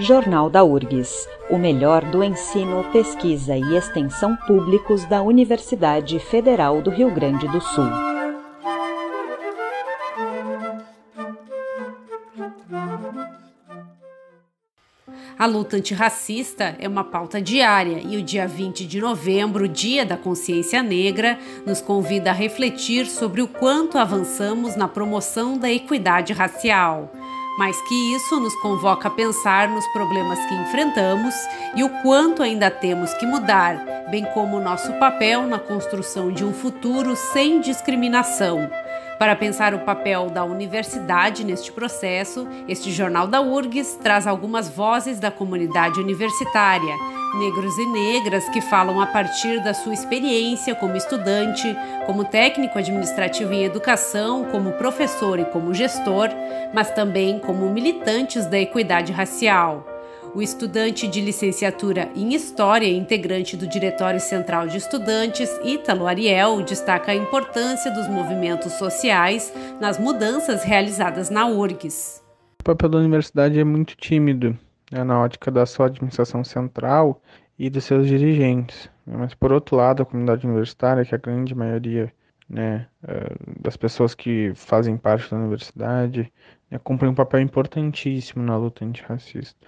Jornal da URGS, o melhor do ensino, pesquisa e extensão públicos da Universidade Federal do Rio Grande do Sul. A luta antirracista é uma pauta diária e o dia 20 de novembro, Dia da Consciência Negra, nos convida a refletir sobre o quanto avançamos na promoção da equidade racial. Mais que isso, nos convoca a pensar nos problemas que enfrentamos e o quanto ainda temos que mudar, bem como o nosso papel na construção de um futuro sem discriminação. Para pensar o papel da universidade neste processo, este jornal da URGS traz algumas vozes da comunidade universitária, negros e negras que falam a partir da sua experiência como estudante, como técnico administrativo em educação, como professor e como gestor, mas também como militantes da equidade racial. O estudante de licenciatura em História, integrante do Diretório Central de Estudantes, Ítalo Ariel, destaca a importância dos movimentos sociais nas mudanças realizadas na URGS. O papel da universidade é muito tímido né, na ótica da sua administração central e dos seus dirigentes. Mas, por outro lado, a comunidade universitária, que é a grande maioria né, eh, das pessoas que fazem parte da universidade, né, um papel importantíssimo na luta antirracista.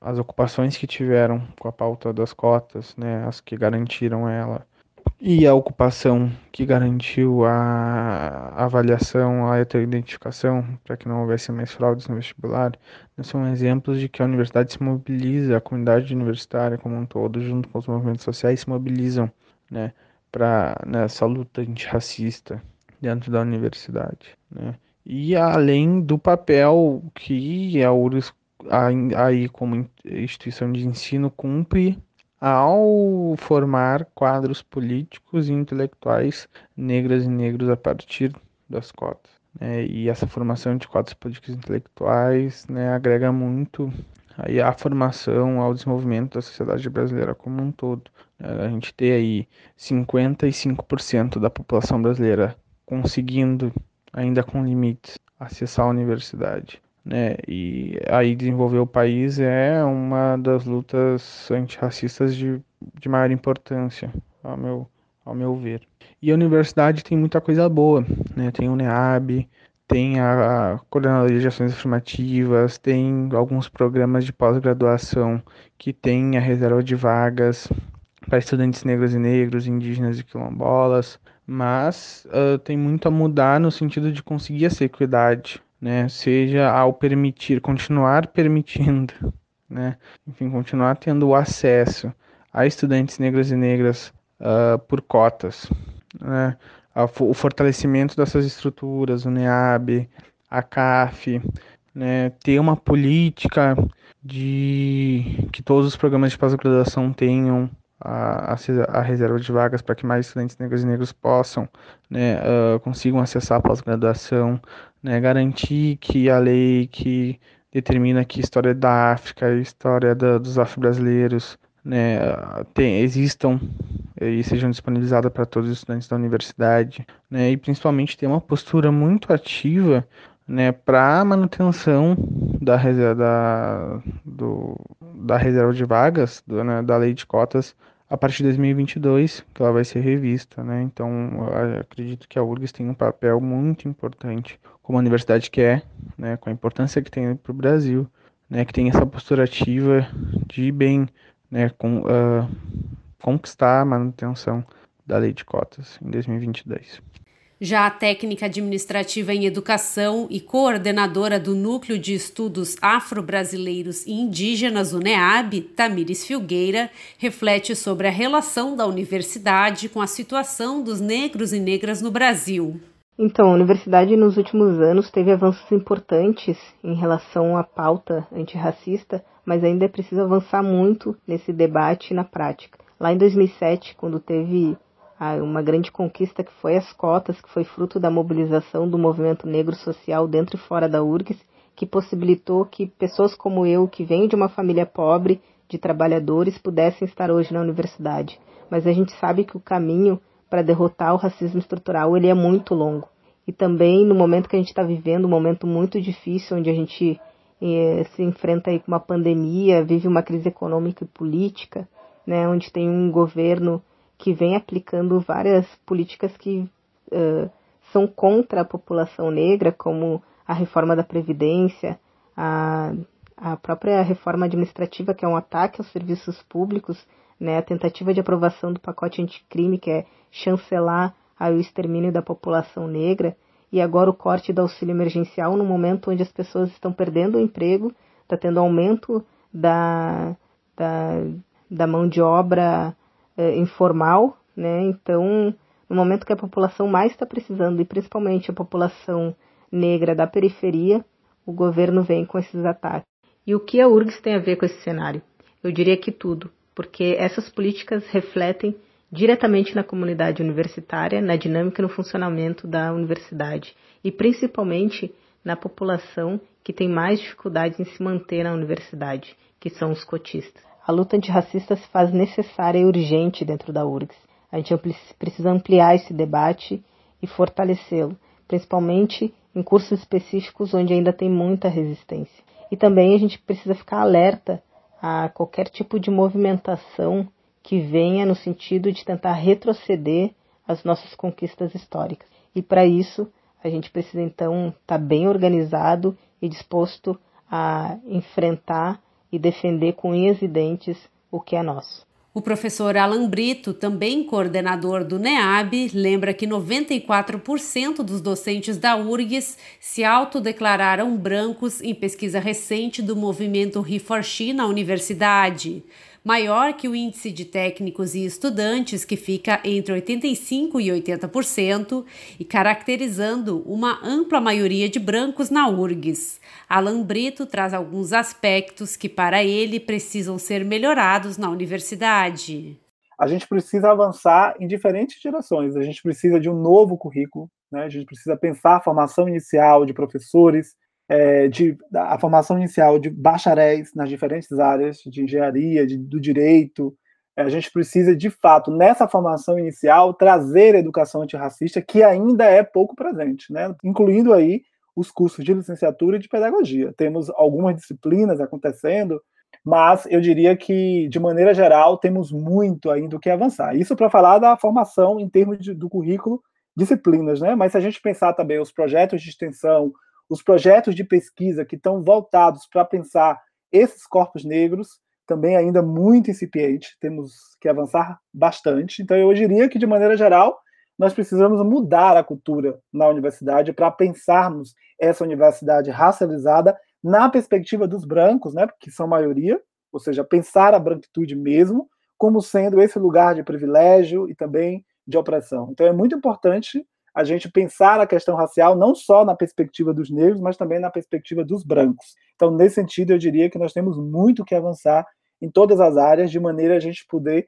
As ocupações que tiveram com a pauta das cotas, né, as que garantiram ela, e a ocupação que garantiu a avaliação, a identificação, para que não houvesse mais fraudes no vestibular, né, são exemplos de que a universidade se mobiliza, a comunidade universitária como um todo, junto com os movimentos sociais, se mobilizam né, para nessa luta antirracista dentro da universidade. Né? E além do papel que a URGS aí como instituição de ensino cumpre ao formar quadros políticos e intelectuais negras e negros a partir das cotas. Né? E essa formação de quadros políticos e intelectuais né, agrega muito aí a formação, ao desenvolvimento da sociedade brasileira como um todo. A gente tem aí 55% da população brasileira conseguindo, ainda com limites, acessar a universidade. Né? E aí desenvolver o país é uma das lutas antirracistas de, de maior importância, ao meu, ao meu ver. E a universidade tem muita coisa boa, né? Tem o NEAB, tem a, a coordenadoria de ações afirmativas, tem alguns programas de pós-graduação que tem a reserva de vagas para estudantes negros e negros, indígenas e quilombolas, mas uh, tem muito a mudar no sentido de conseguir essa equidade, né? Seja ao permitir, continuar permitindo, né? Enfim, continuar tendo acesso a estudantes negros e negras uh, por cotas, né? o fortalecimento dessas estruturas, o NEAB, a CAF, né, ter uma política de que todos os programas de pós-graduação tenham a, a, reserva de vagas para que mais estudantes negros e negros possam, né, uh, consigam acessar a pós-graduação, né, garantir que a lei que determina que história da África, história da, dos afro-brasileiros, né, tem, existam e sejam disponibilizadas para todos os estudantes da universidade, né, e principalmente ter uma postura muito ativa né, para manutenção da reserva, da, do, da reserva de vagas, do, né, da lei de cotas, a partir de 2022, que ela vai ser revista. Né? Então, acredito que a URGS tem um papel muito importante como a universidade que é, né, com a importância que tem para o Brasil, né, que tem essa postura ativa de bem né, com, uh, conquistar a manutenção da lei de cotas em 2022. Já a técnica administrativa em educação e coordenadora do Núcleo de Estudos Afro-Brasileiros e Indígenas, UNEAB, Tamires Filgueira, reflete sobre a relação da universidade com a situação dos negros e negras no Brasil. Então, a universidade nos últimos anos teve avanços importantes em relação à pauta antirracista, mas ainda é preciso avançar muito nesse debate na prática. Lá em 2007, quando teve uma grande conquista que foi as cotas, que foi fruto da mobilização do movimento negro social dentro e fora da URGS, que possibilitou que pessoas como eu, que venho de uma família pobre, de trabalhadores, pudessem estar hoje na universidade. Mas a gente sabe que o caminho para derrotar o racismo estrutural ele é muito longo. E também no momento que a gente está vivendo, um momento muito difícil, onde a gente e, se enfrenta aí com uma pandemia, vive uma crise econômica e política, né, onde tem um governo que vem aplicando várias políticas que uh, são contra a população negra, como a reforma da Previdência, a, a própria reforma administrativa, que é um ataque aos serviços públicos, né, a tentativa de aprovação do pacote anticrime, que é chancelar o extermínio da população negra, e agora o corte do auxílio emergencial no momento onde as pessoas estão perdendo o emprego, está tendo aumento da, da, da mão de obra eh, informal, né? Então, no momento que a população mais está precisando, e principalmente a população negra da periferia, o governo vem com esses ataques. E o que a URGS tem a ver com esse cenário? Eu diria que tudo, porque essas políticas refletem diretamente na comunidade universitária, na dinâmica e no funcionamento da universidade e principalmente na população que tem mais dificuldades em se manter na universidade, que são os cotistas. A luta antirracista se faz necessária e urgente dentro da URGS. A gente precisa ampliar esse debate e fortalecê-lo, principalmente em cursos específicos onde ainda tem muita resistência. E também a gente precisa ficar alerta a qualquer tipo de movimentação que venha no sentido de tentar retroceder as nossas conquistas históricas. E para isso, a gente precisa então estar tá bem organizado e disposto a enfrentar e defender com unhas e dentes o que é nosso. O professor Alan Brito, também coordenador do NEAB, lembra que 94% dos docentes da URGS se autodeclararam brancos em pesquisa recente do movimento He4She na universidade maior que o índice de técnicos e estudantes, que fica entre 85% e 80%, e caracterizando uma ampla maioria de brancos na URGS. Alan Brito traz alguns aspectos que, para ele, precisam ser melhorados na universidade. A gente precisa avançar em diferentes direções. A gente precisa de um novo currículo, né? a gente precisa pensar a formação inicial de professores, é, de, a formação inicial de bacharéis nas diferentes áreas de engenharia, de, do direito. É, a gente precisa, de fato, nessa formação inicial, trazer educação antirracista, que ainda é pouco presente, né? incluindo aí os cursos de licenciatura e de pedagogia. Temos algumas disciplinas acontecendo, mas eu diria que, de maneira geral, temos muito ainda o que avançar. Isso para falar da formação em termos de, do currículo, disciplinas, né? Mas se a gente pensar também os projetos de extensão, os projetos de pesquisa que estão voltados para pensar esses corpos negros também ainda muito incipiente, temos que avançar bastante. Então, eu diria que, de maneira geral, nós precisamos mudar a cultura na universidade para pensarmos essa universidade racializada na perspectiva dos brancos, né, que são maioria, ou seja, pensar a branquitude mesmo como sendo esse lugar de privilégio e também de opressão. Então, é muito importante a gente pensar a questão racial não só na perspectiva dos negros, mas também na perspectiva dos brancos. Então, nesse sentido, eu diria que nós temos muito que avançar em todas as áreas, de maneira a gente poder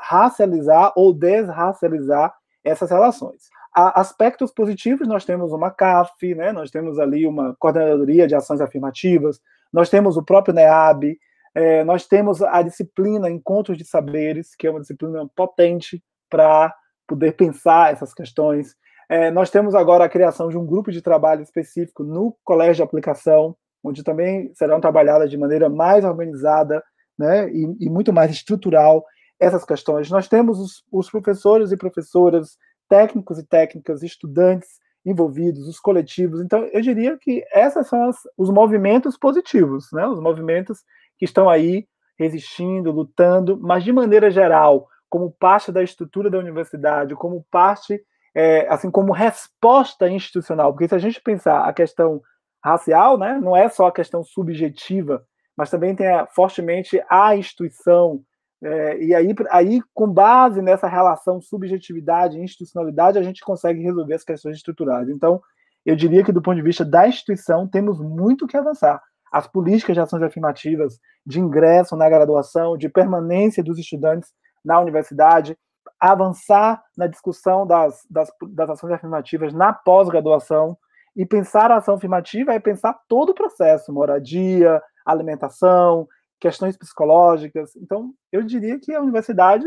racializar ou desracializar essas relações. Há aspectos positivos, nós temos uma CAF, né, nós temos ali uma Coordenadoria de Ações Afirmativas, nós temos o próprio NEAB, é, nós temos a disciplina Encontros de Saberes, que é uma disciplina potente para poder pensar essas questões. É, nós temos agora a criação de um grupo de trabalho específico no colégio de aplicação, onde também serão trabalhadas de maneira mais organizada né, e, e muito mais estrutural essas questões. Nós temos os, os, professores e professoras, técnicos e técnicas, estudantes envolvidos, os coletivos. Então, eu diria que esses são as, os movimentos positivos, né, os movimentos que estão aí resistindo, lutando, mas de maneira geral, como parte da estrutura da universidade, como parte é, assim como resposta institucional, porque se a gente pensar a questão racial, né, não é só a questão subjetiva, mas também tem a, fortemente a instituição, é, e aí, aí, com base nessa relação subjetividade e institucionalidade, a gente consegue resolver as questões estruturais. Então, eu diria que, do ponto de vista da instituição, temos muito que avançar. As políticas de ações afirmativas, de ingresso na graduação, de permanência dos estudantes na universidade, avançar na discussão das, das, das ações afirmativas na pós-graduação. E pensar a ação afirmativa é pensar todo o processo, moradia, alimentação, questões psicológicas. Então, eu diria que a universidade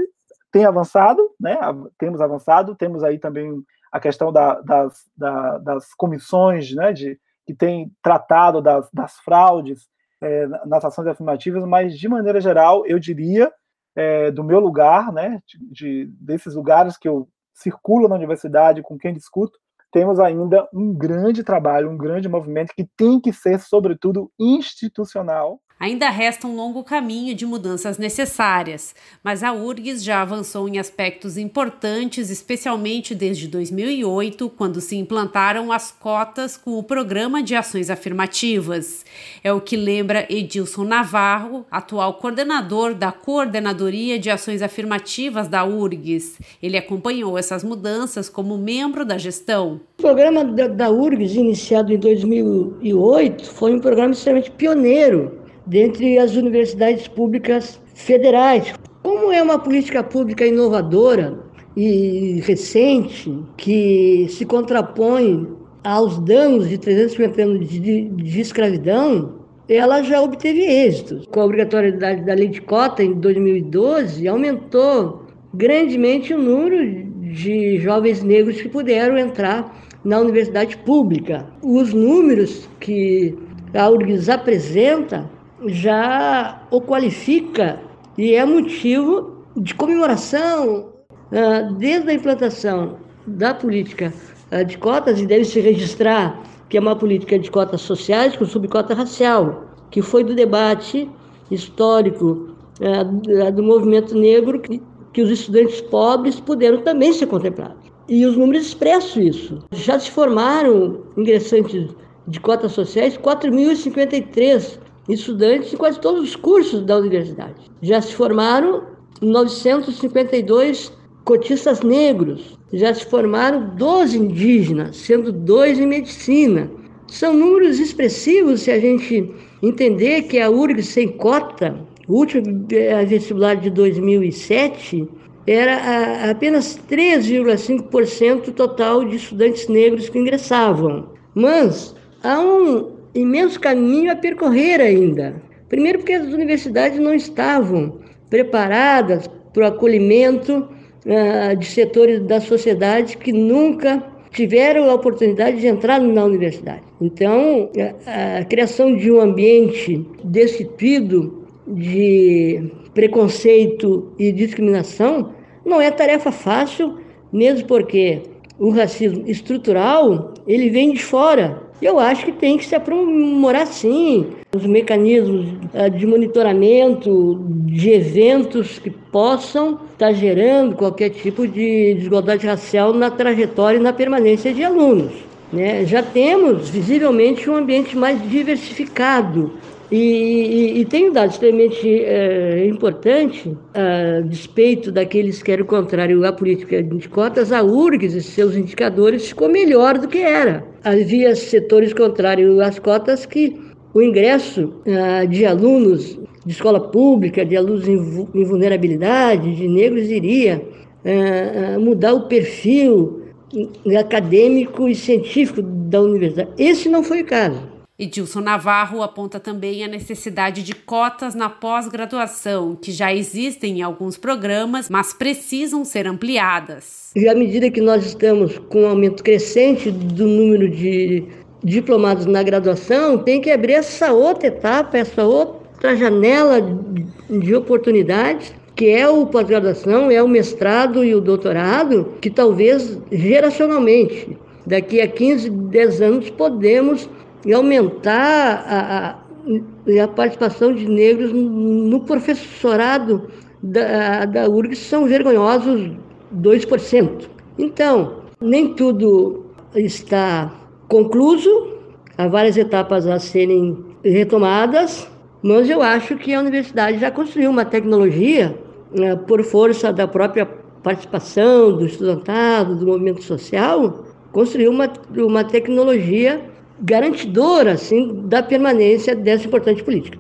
tem avançado, né? Temos avançado, temos aí também a questão da, das, da, das comissões, né? De, que tem tratado das, das fraudes é, nas ações afirmativas, mas de maneira geral, eu diria, é, do meu lugar, né, de, de, desses lugares que eu circulo na universidade, com quem discuto, temos ainda um grande trabalho, um grande movimento que tem que ser, sobretudo, institucional, Ainda resta um longo caminho de mudanças necessárias, mas a URGS já avançou em aspectos importantes, especialmente desde 2008, quando se implantaram as cotas com o Programa de Ações Afirmativas. É o que lembra Edilson Navarro, atual coordenador da Coordenadoria de Ações Afirmativas da URGS. Ele acompanhou essas mudanças como membro da gestão. O programa da, URGS, iniciado em 2008, foi um programa extremamente pioneiro dentre as universidades públicas federais. Como é uma política pública inovadora e recente, que se contrapõe aos danos de 350 anos de, de escravidão, ela já obteve êxitos. Com a obrigatoriedade da lei de cota em 2012, aumentou grandemente o número de jovens negros que puderam entrar na universidade pública. Os números que a URGS apresenta já o qualifica e é motivo de comemoração uh, desde a implantação da política uh, de cotas, e deve se registrar que é uma política de cotas sociais com subcota racial, que foi do debate histórico uh, do movimento negro que os estudantes pobres puderam também ser contemplados. E os números expressam isso. Já se formaram ingressantes de cotas sociais 4.053 estudantes de quase todos os cursos da universidade. Já se formaram 952 cotistas negros, já se formaram 12 indígenas, sendo dois em medicina. São números expressivos se a gente entender que a URGS sem cota, o último eh, vestibular de 2007, era apenas 3,5% total de estudantes negros que ingressavam. Mas há um imenso caminho a percorrer ainda. Primeiro, porque as universidades não estavam preparadas para o acolhimento uh, de setores da sociedade que nunca tiveram a oportunidade de entrar na universidade. Então, a, a criação de um ambiente destituído de preconceito e discriminação não é tarefa fácil, mesmo porque o racismo estrutural ele vem de fora eu acho que tem que se aprimorar sim os mecanismos eh, de monitoramento de eventos que possam estar gerando qualquer tipo de desigualdade racial na trajetória e na permanência de alunos. Né? Já temos visivelmente um ambiente mais diversificado e, e, e tem um dado extremamente é, importante, a despeito daqueles que querem o contrário à política de cotas, a URGS e seus indicadores ficou melhor do que era. Havia setores contrários às cotas que o ingresso ah, de alunos de escola pública, de alunos em, vulnerabilidade, de negros, iria ah mudar o perfil acadêmico e científico da universidade. Esse não foi o caso. Edilson Navarro aponta também a necessidade de cotas na pós-graduação, que já existem em alguns programas, mas precisam ser ampliadas. E à medida que nós estamos com um aumento crescente do número de diplomados na graduação, tem que abrir essa outra etapa, essa outra janela de oportunidades que é o pós-graduação, é o mestrado e o doutorado, que talvez geracionalmente, daqui a 15, 10 anos, podemos e aumentar a, a, a participação de negros no professorado da, da URGS são vergonhosos 2%. Então, nem tudo está concluso, há várias etapas a serem retomadas, mas eu acho que a universidade já construiu uma tecnologia, né, por força da própria participação do estudantado, do movimento social, construiu uma, uma tecnologia garantidora assim, da permanência dessa importante política.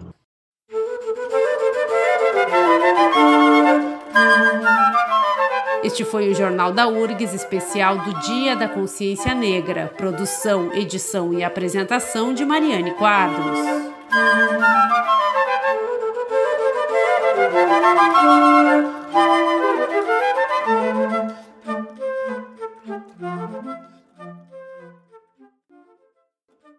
Este foi o Jornal da URGS, especial do Dia da Consciência Negra. Produção, edição e apresentação de Mariane Quadros.